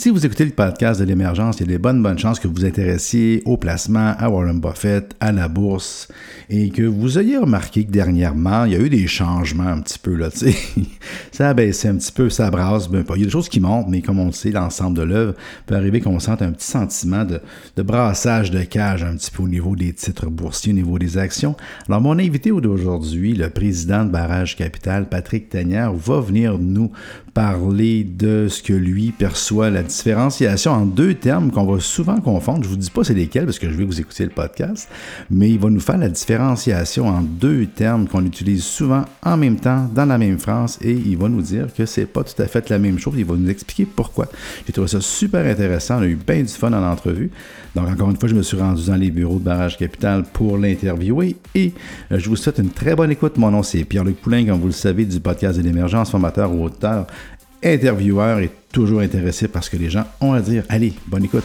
Si vous écoutez le podcast de l'émergence, il y a des bonnes, bonnes chances que vous intéressiez au placement, à Warren Buffett, à la bourse, et que vous ayez remarqué que dernièrement, il y a eu des changements un petit peu, là, ça a baissé un petit peu, ça brasse, ben pas. Il y a des choses qui montent, mais comme on le sait, l'ensemble de l'œuvre peut arriver qu'on sente un petit sentiment de, brassage de cage un petit peu au niveau des titres boursiers, au niveau des actions. Alors, mon invité d'aujourd'hui, le président de Barrage Capital, Patrick Tagnard, va venir nous parler de ce que lui perçoit la différenciation en deux termes qu'on va souvent confondre. Je vous dis pas c'est lesquels parce que je vais vous écouter le podcast, mais il va nous faire la différenciation en deux termes qu'on utilise souvent en même temps dans la même phrase et il va nous dire que c'est pas tout à fait la même chose. Il va nous expliquer pourquoi. J'ai trouvé ça super intéressant. On a eu bien du fun en entrevue. Donc encore une fois, je me suis rendu dans les bureaux de Barrage Capital pour l'interviewer et euh, je vous souhaite une très bonne écoute. Mon nom c'est Pierre-Luc Poulain, comme vous le savez, du podcast de l'émergence, formateur ou auteur intervieweur est toujours intéressé par ce que les gens ont à dire. Allez, bonne écoute.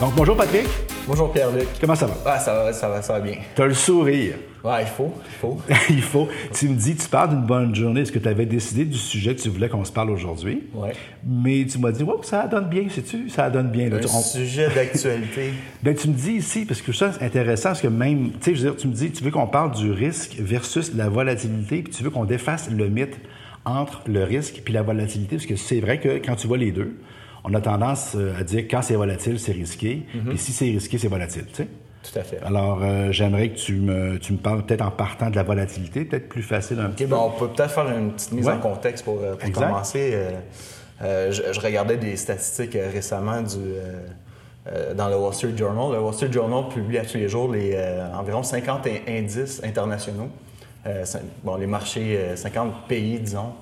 Donc, bonjour Patrick. Bonjour Pierre-Luc. Comment ça va? Ah, ça va, ça va, ça va bien. T'as le sourire. Ouais, il faut, il faut. il faut. Tu me dis, tu parles d'une bonne journée. Est-ce que tu avais décidé du sujet que tu voulais qu'on se parle aujourd'hui? Ouais. Mais tu m'as dit, wow, ça donne bien, sais-tu? Ça donne bien. Là. Un On- sujet d'actualité. Ben, tu me dis ici, parce que ça, c'est intéressant, parce que même, tu sais, je veux dire, tu me dis, tu veux qu'on parle du risque versus la volatilité, puis tu veux qu'on défasse le mythe entre le risque puis la volatilité, parce que c'est vrai que quand tu vois les deux, on a tendance euh, à dire que quand c'est volatile, c'est risqué, puis si c'est risqué, c'est volatile, tu sais. Tout à fait. Alors, euh, j'aimerais que tu me, tu me parles peut-être en partant de la volatilité, peut-être plus facile un petit OK, peu. bon, on peut peut-être faire une petite mise Ouais. en contexte pour, euh, pour commencer. Euh, euh, je, je regardais des statistiques récemment du, dans le Wall Street Journal. Le Wall Street Journal publie à tous les jours les, environ 50 in- indices internationaux. Bon, les marchés, euh, 50 pays, disons,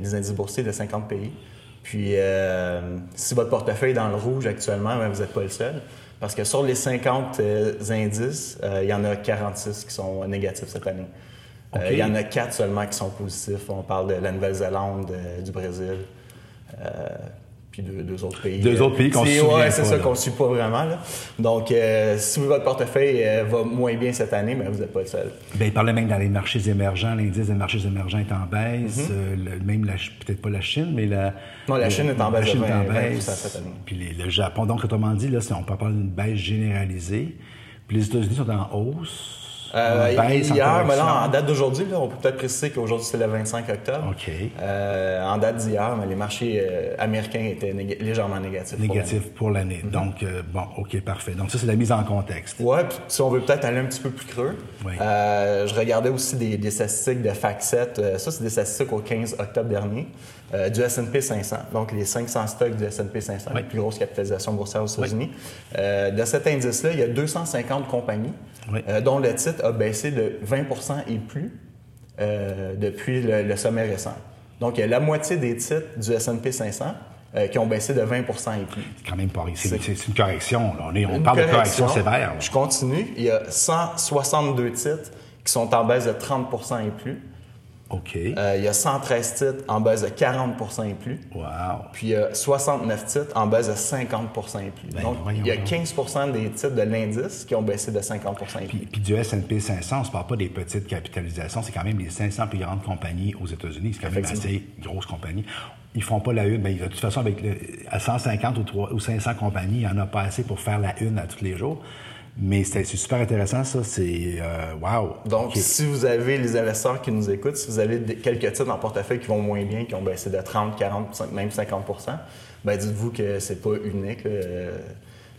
les indices boursiers de 50 pays. Puis, euh, si votre portefeuille est dans le rouge actuellement, ben, vous n'êtes pas le seul. Parce que sur les 50 euh, indices, euh, il y en a 46 qui sont négatifs cette année. Il y en a 4 seulement qui sont positifs. On parle de la Nouvelle-Zélande, du Brésil, puis deux, deux autres pays. Deux autres pays qu'on souvient Ouais, c'est ça qu'on ne suit pas vraiment. là. Donc, euh, si votre portefeuille euh, va moins bien cette année, ben, vous n'êtes pas le seul. Ben, il parlait même dans les marchés émergents, l'indice des marchés émergents est en baisse, Mhm. euh, le- même peut-être pas la Chine, mais la... Non, la le- Chine est en baisse La Chine est en 20, baisse, 20% cette année. puis les- le Japon. Donc, autrement dit, là, on peut parler d'une baisse généralisée. Puis les États-Unis sont en hausse. Euh, baisse, hier, mais là, en date d'aujourd'hui, on peut peut-être préciser qu'aujourd'hui, c'est le 25 octobre. OK. Euh, en date d'hier, mais les marchés euh, américains étaient néga- légèrement négatifs. pour Négatif pour l'année. Mhm. Donc, bon, OK, parfait. Donc, ça, c'est la mise en contexte. Ouais, puis si on veut peut-être aller un petit peu plus creux, Oui. je regardais aussi des, des statistiques de FactSet. Ça, c'est des statistiques au 15 octobre dernier euh, du S&P 500. Donc, les 500 stocks du S&P 500, Oui. la plus grosse capitalisation boursière aux États-Unis. Euh, de cet indice-là, il y a 250 compagnies Oui. euh, dont le titre a baissé de 20% et plus euh, depuis le, le sommet récent. Donc, il y a la moitié des titres du S&P 500 euh, qui ont baissé de 20% et plus. C'est quand même pas... C'est une correction. là. On, est, on Une parle de correction sévère. là. Je continue. Il y a 162 titres qui sont en baisse de 30% et plus. OK. Euh, il y a 113 titres en baisse de 40% et plus. wow. Puis il y a 69 titres en baisse de 50% et plus. Ben, Donc, il y a donc. 15% des titres de l'indice qui ont baissé de 50% et Puis, plus. puis du S&P 500, on se parle pas des petites capitalisations, c'est quand même les 500 plus grandes compagnies aux États-Unis. C'est quand même assez grosses compagnies. Ils font pas la une, mais de toute façon, avec le- à 150 ou, 3 ou 500 compagnies, il n'y en a pas assez pour faire la une à tous les jours. Mais c'est super intéressant, ça. C'est euh, wow. Donc, si vous avez les investisseurs qui nous écoutent, si vous avez des- quelques titres en portefeuille qui vont moins bien, qui ont baissé de 30, 40, même 50% ben dites-vous que c'est pas unique. Euh,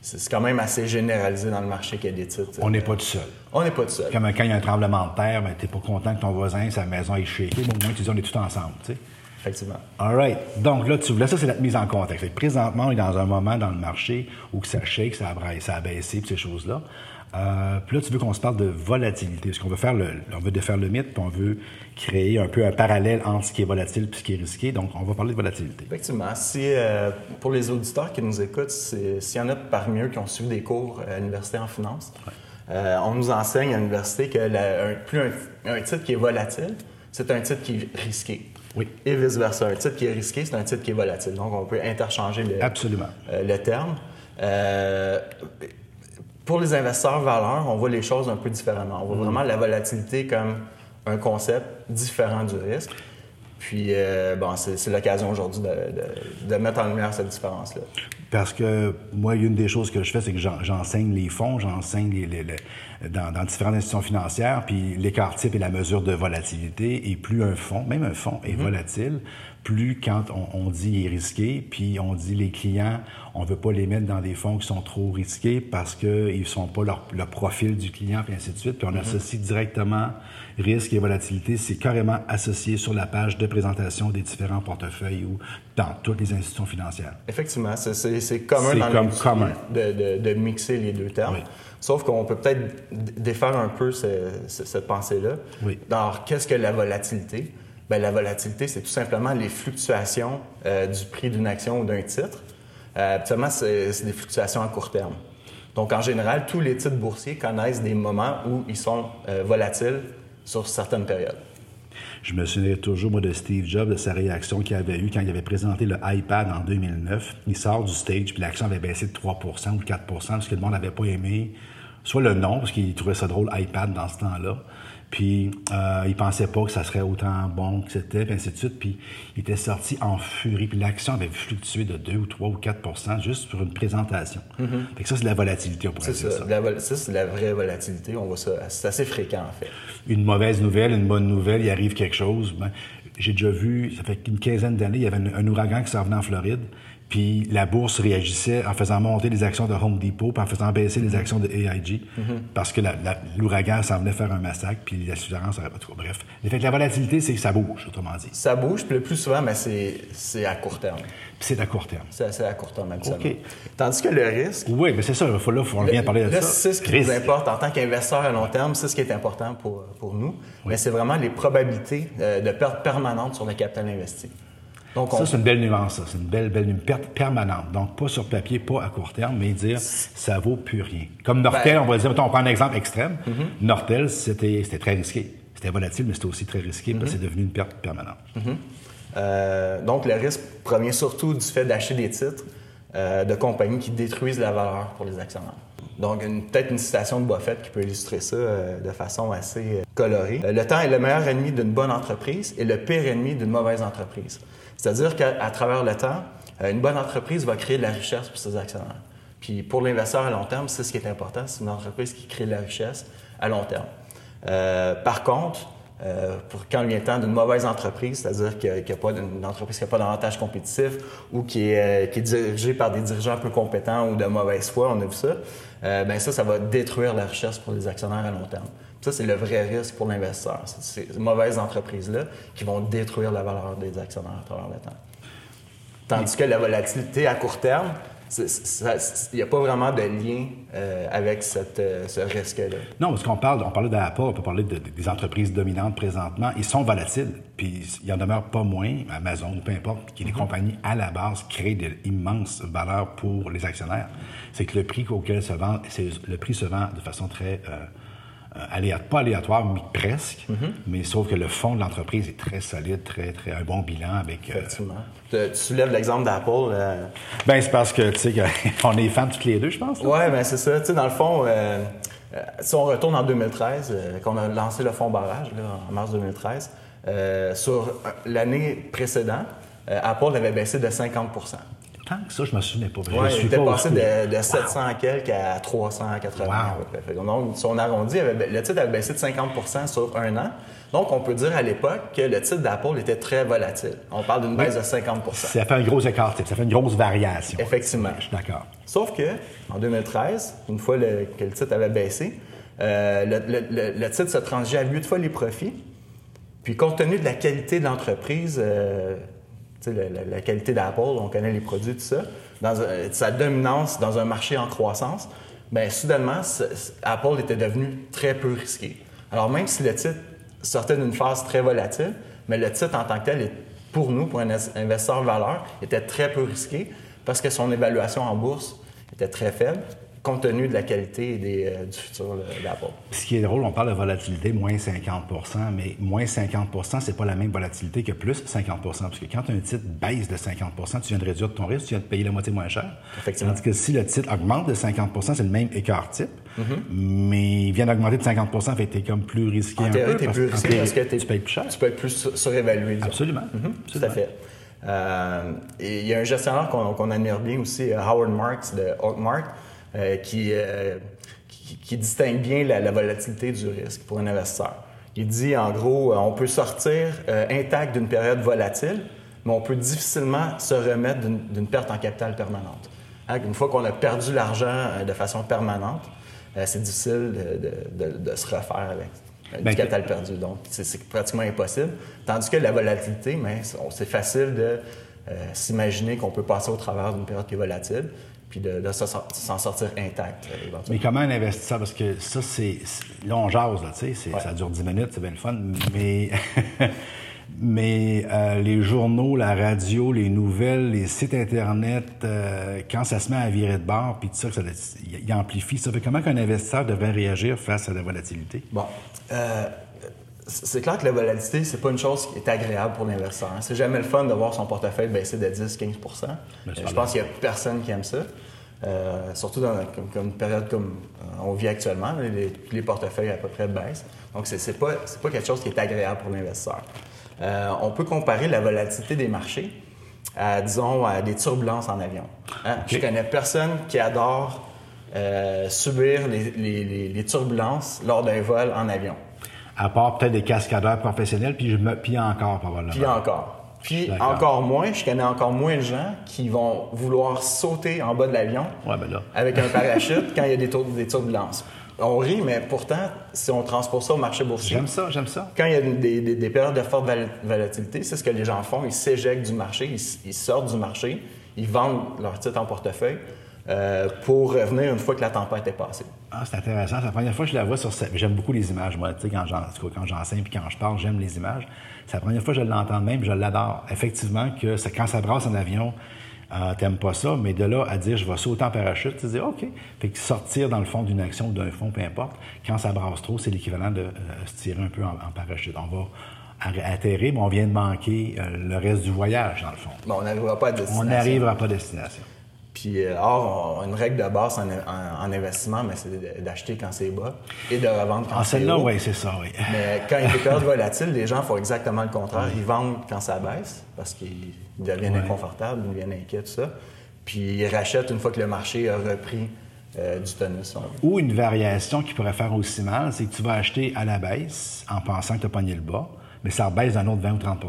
C'est quand même assez généralisé dans le marché qu'il y a des titres. on n'est pas tout seul. On n'est pas tout seul. Comme quand il y a un tremblement de terre, ben, tu n'es pas content que ton voisin, sa maison est shakée, mais au moins tu dis on est tout ensemble. tu sais. Effectivement. All right. Donc là, tu voulais, ça, c'est la mise en contexte. Présentement, on est dans un moment dans le marché où que ça shake, ça a, ça a baissé, puis ces choses-là. Euh, puis là, tu veux qu'on se parle de volatilité, parce qu'on veut faire le, on veut défaire le mythe, puis on veut créer un peu un parallèle entre ce qui est volatile et ce qui est risqué. Donc, on va parler de volatilité. Effectivement. Si, euh, pour les auditeurs qui nous écoutent, s'il y en a parmi eux qui ont suivi des cours à l'université en finance, euh, on nous enseigne à l'université que la- un, plus un, un titre qui est volatile, c'est un titre qui est risqué. Oui. Et vice-versa. Un titre qui est risqué, c'est un titre qui est volatile. Donc, on peut interchanger le, Absolument. euh, le terme. Euh, pour les investisseurs valeurs, on voit les choses un peu différemment. On voit vraiment la volatilité comme un concept différent du risque. Puis, euh, bon, c'est l'occasion aujourd'hui de, mettre en lumière cette différence-là. Parce que moi, une des choses que je fais, c'est que j'enseigne les fonds, j'enseigne les, dans, différentes institutions financières, puis l'écart type et la mesure de volatilité. Et plus un fonds, même un fonds, est mm-hmm. volatile, plus quand on, dit il est risqué, puis on dit les clients, on ne veut pas les mettre dans des fonds qui sont trop risqués parce qu'ils ne sont pas leur, le profil du client, puis ainsi de suite. Puis on mm-hmm. associe directement risque et volatilité, c'est carrément associé sur la page de présentation des différents portefeuilles ou dans toutes les institutions financières. Effectivement, c'est commun dans comme commun. De, de, mixer les deux termes. Sauf qu'on peut peut-être défaire un peu cette pensée-là. Oui. Alors, qu'est-ce que la volatilité? Bien, la volatilité, c'est tout simplement les fluctuations euh, du prix d'une action ou d'un titre. Euh, habituellement, c'est des fluctuations à court terme. Donc, en général, tous les titres boursiers connaissent des moments où ils sont euh, volatiles sur certaines périodes. Je me souviens toujours, de Steve Jobs, de sa réaction qu'il avait eue quand il avait présenté le iPad en 2009. Il sort du stage, puis l'action avait baissé de 3 ou 4% parce que le monde n'avait pas aimé soit le nom, parce qu'il trouvait ça drôle, iPad, dans ce temps-là, puis euh, il pensait pas que ça serait autant bon que c'était, puis ainsi de suite. Puis il était sorti en furie. Puis l'action avait fluctué de 2 ou 3 ou 4 juste pour une présentation. Mm-hmm. Fait que ça, c'est la volatilité, on pourrait dire ça. ça, c'est la vraie volatilité. On voit ça. C'est assez fréquent, en fait. Une mauvaise nouvelle, une bonne nouvelle, il arrive quelque chose. Ben, j'ai déjà vu, ça fait une quinzaine d'années, il y avait un, un ouragan qui s'en venait en Floride. Puis la bourse réagissait en faisant monter les actions de Home Depot, puis en faisant baisser les actions de AIG, mhm. parce que l'ouragan s'en venait faire un massacre, puis l'assurance n'aurait pas tout. Bref. L'effet de la volatilité, c'est que ça bouge, autrement dit. Ça bouge, puis le plus souvent, mais c'est à court terme. Puis c'est à court terme. C'est à court terme, absolument. OK. Tandis que le risque. Oui, mais c'est ça, il faut, là, faut parler de ça. C'est ce qui nous importe en tant qu'investisseur à long terme, c'est ce qui est important pour, pour nous. Mais c'est vraiment les probabilités euh, de perte permanente sur le capital investi. Ça, c'est une belle nuance, C'est une belle, belle perte permanente. Donc, pas sur papier, pas à court terme, mais dire ça vaut plus rien. Comme Nortel, ben- on va dire, on prend un exemple extrême. Mm-hmm. Nortel, c'était très risqué. C'était volatile, mais c'était aussi très risqué parce que mm-hmm. c'est devenu une perte permanente. Mm-hmm. Euh, donc, le risque provient surtout du fait d'acheter des titres euh, de compagnies qui détruisent la valeur pour les actionnaires. Donc, peut-être une citation de Buffett qui peut illustrer ça euh, de façon assez colorée. le temps est le meilleur ennemi d'une bonne entreprise et le pire ennemi d'une mauvaise entreprise. C'est-à-dire qu'à travers le temps, euh, une bonne entreprise va créer de la richesse pour ses actionnaires. Puis pour l'investisseur à long terme, c'est ce qui est important, c'est une entreprise qui crée de la richesse à long terme. Euh, par contre, euh, pour quand vient le temps d'une mauvaise entreprise, c'est-à-dire qu'il n'y a, pas d'une entreprise qui n'a pas d'avantage compétitif ou qui est, dirigée par des dirigeants peu compétents ou de mauvaise foi, on a vu ça, ben ça, ça va détruire la richesse pour les actionnaires à long terme. Ça, c'est le vrai risque pour l'investisseur. C'est ces mauvaises entreprises-là qui vont détruire la valeur des actionnaires à travers le temps. Tandis que la volatilité à court terme, il n'y a pas vraiment de lien euh, avec cette, euh, ce risque-là. Non, parce qu'on parle, on parlait d'Apple, on peut parler des entreprises dominantes présentement. Ils sont volatiles, puis il en demeure pas moins, Amazon ou peu importe, qui des mm-hmm. compagnies à la base créent d'immenses valeurs pour les actionnaires. C'est que le prix auquel se vend, le prix se vend de façon très euh, aléatoire, pas aléatoire, mais presque. Mhm. Mais sauf que le fond de l'entreprise est très solide, très, très un bon bilan avec. Euh, Effectivement. Tu, soulèves l'exemple d'Apple. Euh... Ben c'est parce que tu sais qu'on est fans toutes les deux, je pense. Oui, ben c'est ça. Tu sais, dans le fond, euh, si on retourne en 2013, qu'on a lancé le fonds barrage là, en mars 2013, sur l'année précédente, Apple avait baissé de 50 ça, je me souviens pas. Ouais, il était passé de, 700 quelques à 380. Wow. Donc, si on arrondit, le titre avait baissé de 50% sur un an. Donc, on peut dire à l'époque que le titre d'Apple était très volatile. On parle d'une baisse de 50% Ça fait un gros écart, ça fait une grosse variation. Effectivement. Je suis d'accord. Sauf que, en 2013, une fois que le titre avait baissé, euh, le, titre se transigeait à 8 fois les profits. Puis, compte tenu de la qualité de l'entreprise, euh, la, qualité d'Apple, on connaît les produits, tout ça, sa dominance dans un marché en croissance, bien, soudainement, Apple était devenu très peu risqué. Alors, même si le titre sortait d'une phase très volatile, mais le titre en tant que tel, pour nous, pour un investisseur valeur, était très peu risqué parce que son évaluation en bourse était très faible. Compte tenu de la qualité et des, euh, du futur d'Apple. Ce qui est drôle, on parle de volatilité, moins 50% mais moins 50% c'est pas la même volatilité que plus 50 Parce que quand un titre baisse de 50% tu viens de réduire ton risque, tu viens de payer la moitié moins cher. Effectivement. Tandis que si le titre augmente de 50% c'est le même écart type, mm-hmm. mais il vient d'augmenter de 50% fait que tu es comme plus risqué en un peu. plus risqué parce que tu payes plus cher. Tu peux être plus surévalué. Absolument. Mm-hmm. Tout à fait. Euh, et il y a un gestionnaire qu'on admire bien aussi, euh, Howard Marks de Oakmark, euh, qui, qui, distingue bien la, volatilité du risque pour un investisseur. Il dit en gros, on peut sortir intact d'une période volatile, mais on peut difficilement se remettre d'une perte en capital permanente. Hein, une fois qu'on a perdu l'argent de façon permanente, c'est difficile de, de, se refaire avec du ben, capital perdu. Donc, c'est pratiquement impossible. Tandis que la volatilité, c'est facile de euh, s'imaginer qu'on peut passer au travers d'une période qui est volatile puis de, s'en sortir intact. Euh, mais comment un investisseur, parce que ça, c'est. Là, on jase, là, tu sais, ça dure 10 minutes, c'est bien le fun, mais. Mais euh, les journaux, la radio, les nouvelles, les sites Internet, euh, quand ça se met à virer de bord, puis tout ça, ça il amplifie. Ça fait comment qu'un investisseur devrait réagir face à la volatilité? Bon. Euh, c'est clair que la volatilité, c'est pas une chose qui est agréable pour l'investisseur. C'est jamais le fun de voir son portefeuille baisser de 10-15% Je pense qu'il n'y a personne qui aime ça. surtout dans comme, une période comme on vit actuellement, les, les, portefeuilles à peu près baissent. Donc, c'est pas, pas quelque chose qui est agréable pour l'investisseur. Euh, on peut comparer la volatilité des marchés à, disons, à des turbulences en avion. Hein? Je connais personne qui adore euh, subir les, turbulences lors d'un vol en avion. À part peut-être des cascadeurs professionnels, puis, je me, puis encore probablement. Puis encore. Puis encore moins, je connais encore moins de gens qui vont vouloir sauter en bas de l'avion ben avec un parachute quand il y a des, des turbulences on rit, mais pourtant, si on transpose ça au marché boursier. J'aime ça, j'aime ça. Quand il y a des, périodes de forte volatilité, c'est ce que les gens font. Ils s'éjectent du marché, ils, sortent du marché, ils vendent leur titre en portefeuille. Euh, pour revenir une fois que la tempête est passée. Ah, c'est intéressant. C'est la première fois que je la vois sur cette... J'aime beaucoup les images, moi. Tu sais, quand j'enseigne puis quand je parle, j'aime les images. C'est la première fois que je l'entends même, je l'adore. Effectivement, que quand ça brasse en avion, euh, t'aimes pas ça, mais de là à dire je vais sauter en parachute, tu dis OK. Fait que sortir dans le fond d'une action ou d'un fond, peu importe, quand ça brasse trop, c'est l'équivalent de euh, se tirer un peu en, parachute. On va atterrir, mais on vient de manquer euh, le reste du voyage, dans le fond. Bon, on n'arrivera pas à destination. On n'arrivera pas à destination. Puis, or, une règle de base en, investissement, mais c'est d'acheter quand c'est bas et de revendre quand ah, c'est haut. celle-là, oui, c'est ça, oui. Mais quand il y a des périodes volatiles, les gens font exactement le contraire. Ils vendent quand ça baisse parce qu'ils deviennent inconfortables, ils deviennent inquiets, tout ça. Puis ils rachètent une fois que le marché a repris euh, du tonus. Ou une variation qui pourrait faire aussi mal, c'est que tu vas acheter à la baisse en pensant que tu as pogné le bas, mais ça baisse d'un autre 20 ou 30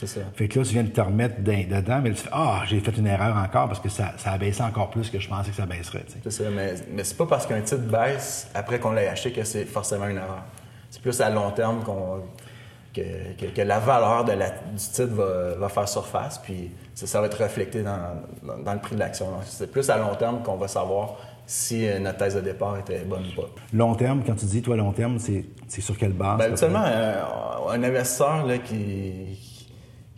c'est ça. Fait que là, tu viens de te remettre dedans, mais tu fais Ah, j'ai fait une erreur encore parce que ça, ça a baissé encore plus que je pensais que ça baisserait. C'est ça, mais, mais c'est pas parce qu'un titre baisse après qu'on l'ait acheté que c'est forcément une erreur. C'est plus à long terme qu'on, que, que, la valeur de la, du titre va, va, faire surface, puis ça, ça va être reflété dans, dans, le prix de l'action. C'est plus à long terme qu'on va savoir si euh, notre thèse de départ était bonne ou pas. Long terme, quand tu dis, toi, long terme, c'est, sur quelle base? Ben, habituellement, un, un investisseur là, qui,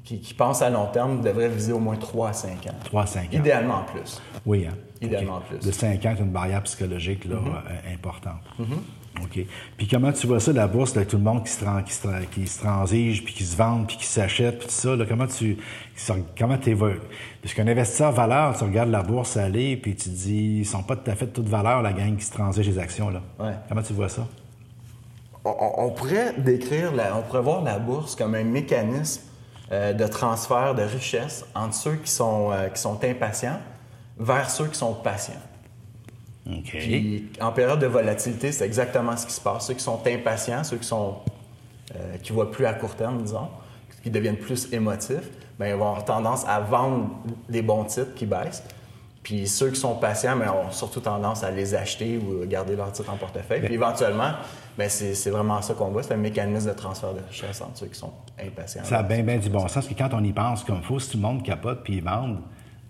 qui, pense à long terme devrait viser au moins 3 à 5 ans. 3 à 5 ans. Idéalement plus. Oui, hein? Idéalement plus. De 5 ans, c'est une barrière psychologique là, mm-hmm. euh, importante. Mm-hmm. OK. Puis comment tu vois ça, la bourse, là, tout le monde qui se, qui se, qui se transige, puis qui se vend, puis qui s'achète, puis tout ça, là, comment tu comment évolues? Parce qu'un investisseur valeur, tu regardes la bourse aller, puis tu dis, ils sont pas tout à fait de toute valeur, la gang qui se transige les actions. Là. Ouais. Comment tu vois ça? On, on pourrait décrire, la, on pourrait voir la bourse comme un mécanisme euh, de transfert de richesse entre ceux qui sont, euh, qui sont impatients vers ceux qui sont patients. Puis, en période de volatilité, c'est exactement ce qui se passe. Ceux qui sont impatients, ceux qui sont euh, qui voient plus à court terme, disons, qui deviennent plus émotifs, bien, ils vont avoir tendance à vendre des bons titres qui baissent. Puis ceux qui sont patients, mais ont surtout tendance à les acheter ou garder leur titre en portefeuille. Puis éventuellement, ben c'est vraiment ça qu'on voit. C'est un mécanisme de transfert de richesse entre ceux qui sont impatients. Ça a bien, bien du bon sens. que quand on y pense comme il faut, si tout le monde capote puis vend,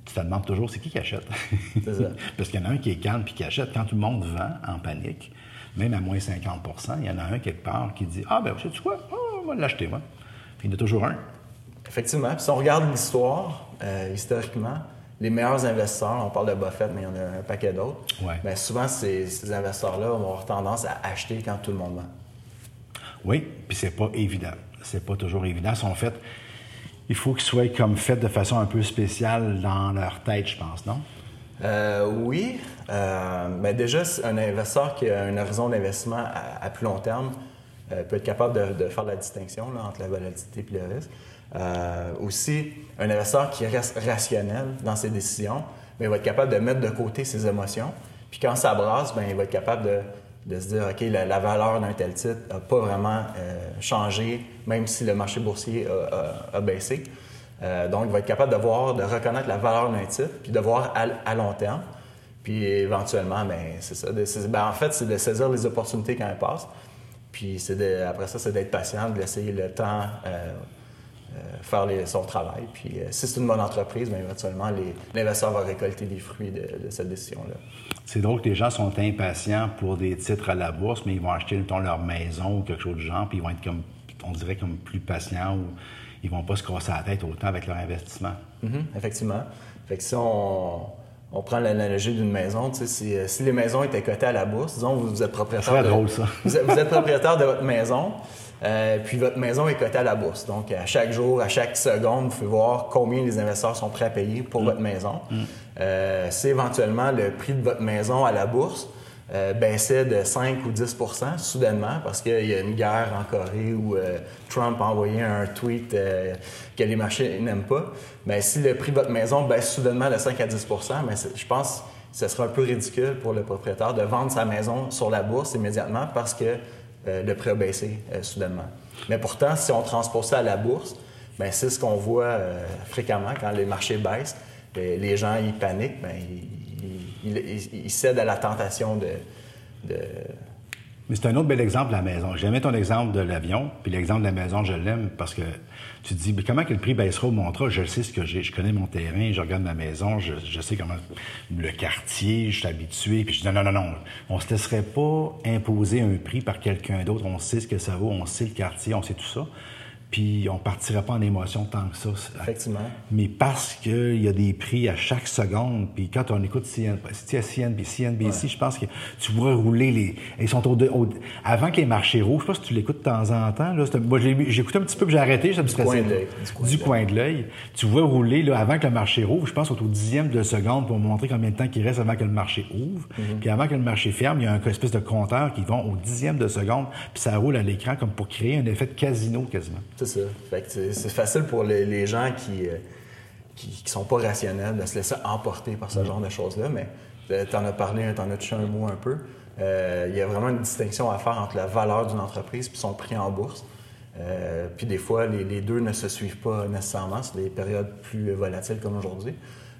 tu te demandes toujours c'est qui qui achète? C'est ça. Parce qu'il y en a un qui est calme puis qui achète. Quand tout le monde vend en panique, même à moins 50% il y en a un quelque part qui dit Ah, ben, sais-tu quoi? Oh, On va l'acheter, moi. Puis il y en a toujours un. Effectivement. Puis si on regarde l'histoire, euh, historiquement, les meilleurs investisseurs, on parle de Buffett, mais il y en a un paquet d'autres, Ouais. ben, souvent, ces, ces investisseurs-là vont avoir tendance à acheter quand tout le monde vend. Oui, puis c'est pas évident. C'est pas toujours évident. Ils sont faits. Il faut qu'ils soient comme faits de façon un peu spéciale dans leur tête, je pense, non? Euh, oui. Euh, ben déjà, un investisseur qui a un horizon d'investissement à, plus long terme euh, peut être capable de, faire la distinction entre la volatilité et le risque. Aussi, un investisseur qui reste rationnel dans ses décisions, ben, il va être capable de mettre de côté ses émotions. Puis quand ça brasse, ben, il va être capable de, de se dire, OK, la, valeur d'un tel titre n'a pas vraiment euh, changé, même si le marché boursier a, baissé. Euh, donc, il va être capable de voir, de reconnaître la valeur d'un titre, puis de voir à, long terme. Puis éventuellement, ben, c'est ça. de- ben, en fait, c'est de saisir les opportunités quand elles passent. Puis c'est après ça, c'est d'être patient, de laisser le temps euh, faire les- son travail. Puis euh, si c'est une bonne entreprise, ben, éventuellement, l'investisseur va récolter les fruits de, de cette décision-là. C'est drôle que les gens sont impatients pour des titres à la bourse, mais ils vont acheter, mettons, leur maison ou quelque chose du genre, puis ils vont être comme, on dirait, comme plus patients ou ils vont pas se casser la tête autant avec leur investissement. Mhm, effectivement. Fait que si on, on prend l'analogie d'une maison, tu sais, si, euh, si les maisons étaient cotées à la bourse, disons vous, vous êtes propriétaire. De- drôle, ça. Vous êtes, vous êtes propriétaire de votre maison, euh, puis votre maison est cotée à la bourse. Donc à chaque jour, à chaque seconde, vous pouvez voir combien les investisseurs sont prêts à payer pour votre maison. Euh, si éventuellement le prix de votre maison à la bourse euh, baissait de 5 ou 10% soudainement parce qu'il y a une guerre en Corée où Trump a envoyé un tweet que les marchés n'aiment pas, mais si le prix de votre maison baisse soudainement de 5 à 10 mais c'est- je pense que ce serait un peu ridicule pour le propriétaire de vendre sa maison sur la bourse immédiatement parce que le prix a baissé euh, soudainement. Mais pourtant, si on transpose ça à la bourse, ben, c'est ce qu'on voit euh, fréquemment quand les marchés baissent. Les gens, ils paniquent, ben, ils, cèdent à la tentation de- C'est un autre bel exemple, la maison. J'aimais ton exemple de l'avion, puis l'exemple de la maison, je l'aime parce que tu dis, mais comment que le prix baissera ou montera? Je sais ce que j'ai, je connais mon terrain, je regarde ma maison, je, je sais comment le quartier, je suis habitué, puis je dis, non, non, non, non, on se laisserait pas imposer un prix par quelqu'un d'autre. On sait ce que ça vaut, on sait le quartier, on sait tout ça. Puis on partirait pas en émotion tant que ça. Effectivement. Mais parce qu'il y a des prix à chaque seconde, puis quand on écoute CN, si CNBC, CNBC je pense que tu vois rouler les... Ils sont au, au- avant que les marchés rouges, je sais pas si tu l'écoutes de temps en temps. Là, moi, écouté un petit peu, puis j'ai arrêté, ça me stressait. du coin de l'œil. Tu vois rouler là, avant que le marché rouvre, je pense au dixième de seconde pour montrer combien de temps il reste avant que le marché ouvre. Mhm. Puis avant que le marché ferme, il y a un espèce de compteur qui vont au dixième de seconde, puis ça roule à l'écran comme pour créer un effet de casino quasiment. C'est ça. Fait que c'est c'est facile pour les, les gens qui, euh, qui qui sont pas rationnels de se laisser emporter par ce genre de choses-là, mais tu en as parlé, tu en as touché un mot un peu. Euh, Il y a vraiment une distinction à faire entre la valeur d'une entreprise et son prix en bourse. Euh, puis des fois, les, les deux ne se suivent pas nécessairement. C'est des périodes plus volatiles comme aujourd'hui.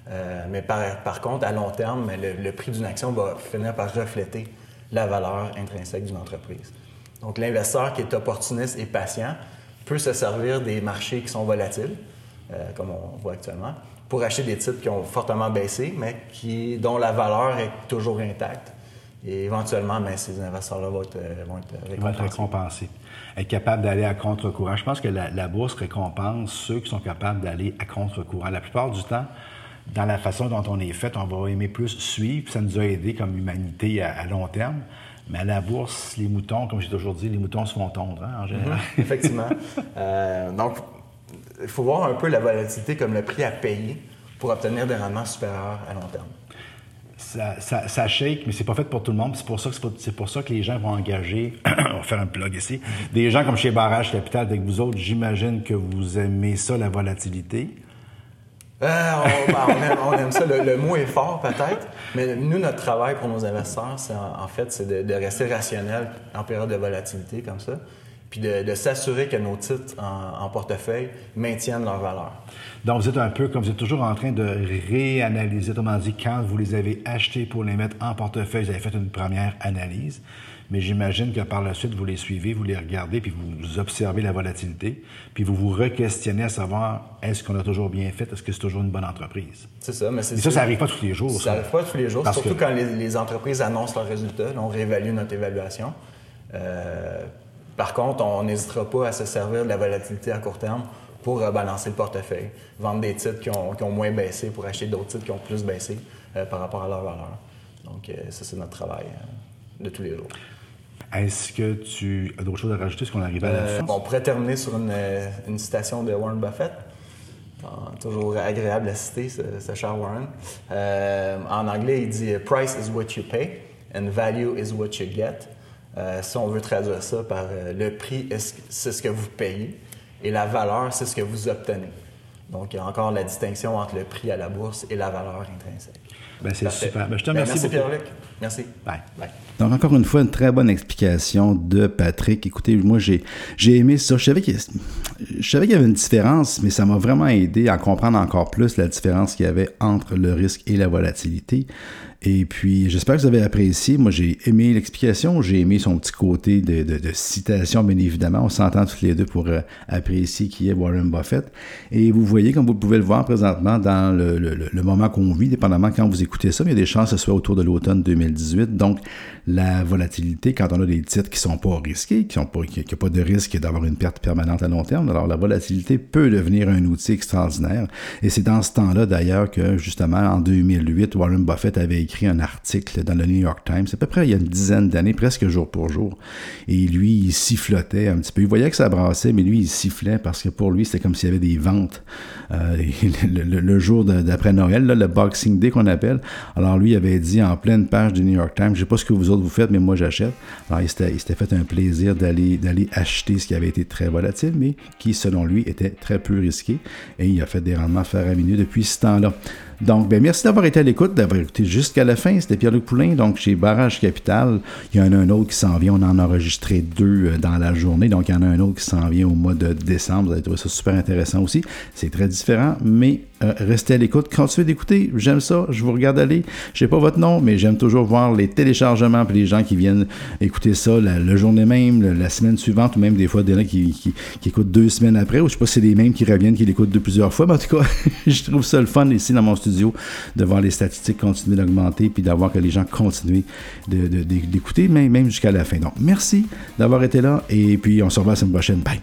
Euh, mais par, par contre, à long terme, le, le prix d'une action va finir par refléter la valeur intrinsèque d'une entreprise. Donc, l'investisseur qui est opportuniste et patient peut se servir des marchés qui sont volatiles, euh, comme on voit actuellement, pour acheter des titres qui ont fortement baissé, mais qui, dont la valeur est toujours intacte. Et éventuellement, ben, ces investisseurs-là vont être, euh, vont être Ils vont être récompensés. récompensés. Être capable d'aller à contre-courant. Je pense que la, la bourse récompense ceux qui sont capables d'aller à contre-courant. La plupart du temps, dans la façon dont on est fait, on va aimer plus suivre. puis Ça nous a aidé comme humanité à, à long terme. Mais à la bourse, les moutons, comme j'ai toujours dit, les moutons se font tondre hein, en général. Effectivement. Euh, donc, il faut voir un peu la volatilité comme le prix à payer pour obtenir des rendements supérieurs à long terme. Ça, ça, ça shake, mais c'est pas fait pour tout le monde. C'est pour ça que c'est pour ça que les gens vont engager. on va faire un plug ici. Des gens comme chez Barrage Capital avec vous autres. J'imagine que vous aimez ça, la volatilité. Euh, on, ben, on aime, ça. Le, mot est fort, peut-être. Mais nous, notre travail pour nos investisseurs, c'est en, fait, c'est de, rester rationnel en période de volatilité comme ça. Puis de, s'assurer que nos titres en, en portefeuille maintiennent leur valeur. Donc, vous êtes un peu comme vous êtes toujours en train de réanalyser, autrement dit, quand vous les avez achetés pour les mettre en portefeuille, vous avez fait une première analyse. Mais j'imagine que par la suite, vous les suivez, vous les regardez, puis vous observez la volatilité, puis vous vous re-questionnez à savoir est-ce qu'on a toujours bien fait, est-ce que c'est toujours une bonne entreprise? C'est ça, mais c'est ça, ça n'arrive pas tous les jours. Ça n'arrive pas tous les jours, Parce surtout que- quand les, les entreprises annoncent leurs résultats. Là, on réévalue notre évaluation. Euh, par contre, on n'hésitera pas à se servir de la volatilité à court terme pour balancer le portefeuille, vendre des titres qui ont, qui ont moins baissé pour acheter d'autres titres qui ont plus baissé par rapport à leur valeur. Donc, ça, c'est notre travail de tous les jours. Est-ce que tu as d'autres choses à rajouter? Est-ce qu'on arrive à la fin? On pourrait terminer sur une, une citation de Warren Buffett. Ah, toujours agréable à citer, ce, cher Warren. Euh, en anglais, il dit Price is what you pay and value is what you get. Euh, si on veut traduire ça par euh, le prix, c'est ce que vous payez et la valeur, c'est ce que vous obtenez. Donc, il y a encore la distinction entre le prix à la bourse et la valeur intrinsèque. Ben, c'est super. Ben, je te ben, remercie merci, Pierre-Luc. Merci. Bye. Bye. Donc, encore une fois, une très bonne explication de Patrick. Écoutez, moi, j'ai, j'ai aimé ça. Je savais, qu'il, je savais qu'il y avait une différence, mais ça m'a vraiment aidé à comprendre encore plus la différence qu'il y avait entre le risque et la volatilité. Et puis, j'espère que vous avez apprécié. Moi, j'ai aimé l'explication. J'ai aimé son petit côté de, de, citation, bien évidemment. On s'entend tous les deux pour euh, apprécier qui est Warren Buffett. Et vous voyez, comme vous pouvez le voir présentement, dans le, le, moment qu'on vit, dépendamment quand vous écoutez ça, il y a des chances que ce soit autour de l'automne 2018. Donc, la volatilité, quand on a des titres qui sont pas risqués, qui n'ont pas, de risque d'avoir une perte permanente à long terme, alors la volatilité peut devenir un outil extraordinaire. Et c'est dans ce temps-là, d'ailleurs, que justement, en 2008, Warren Buffett avait écrit écrit un article dans le New York Times, à peu près il y a une dizaine d'années, presque jour pour jour. Et lui, il sifflotait un petit peu. Il voyait que ça brassait, mais lui, il sifflait parce que pour lui, c'était comme s'il y avait des ventes euh, le, jour d'après Noël, le Boxing Day qu'on appelle. Alors lui, il avait dit en pleine page du New York Times, je sais pas ce que vous autres vous faites, mais moi j'achète. Alors il s'était fait un plaisir d'aller acheter ce qui avait été très volatile, mais qui, selon lui, était très peu risqué. Et il a fait des rendements faramineux depuis ce temps-là. Donc, ben, merci d'avoir été à l'écoute, d'avoir écouté jusqu'à la fin. C'était Pierre-Luc Poulain, donc chez Barrage Capital. Il y en a un autre qui s'en vient. On en a enregistré deux euh, dans la journée. Donc, il y en a un autre qui s'en vient au mois de décembre. Vous allez trouver ça super intéressant aussi. C'est très différent, mais euh, restez à l'écoute. Continuez d'écouter. J'aime ça. Je vous regarde aller. Je sais pas votre nom, mais j'aime toujours voir les téléchargements puis les gens qui viennent écouter ça la, journée même, la, semaine suivante, ou même des fois des gens qui, qui, écoutent deux semaines après. Ou je sais pas si c'est les mêmes qui reviennent, qui l'écoutent de plusieurs fois. Mais en tout cas, je trouve ça le fun ici dans mon studio de voir les statistiques continuer d'augmenter puis d'avoir que les gens continuent d'écouter, de, même jusqu'à la fin. Donc, merci d'avoir été là et puis on se revoit la semaine prochaine. Bye!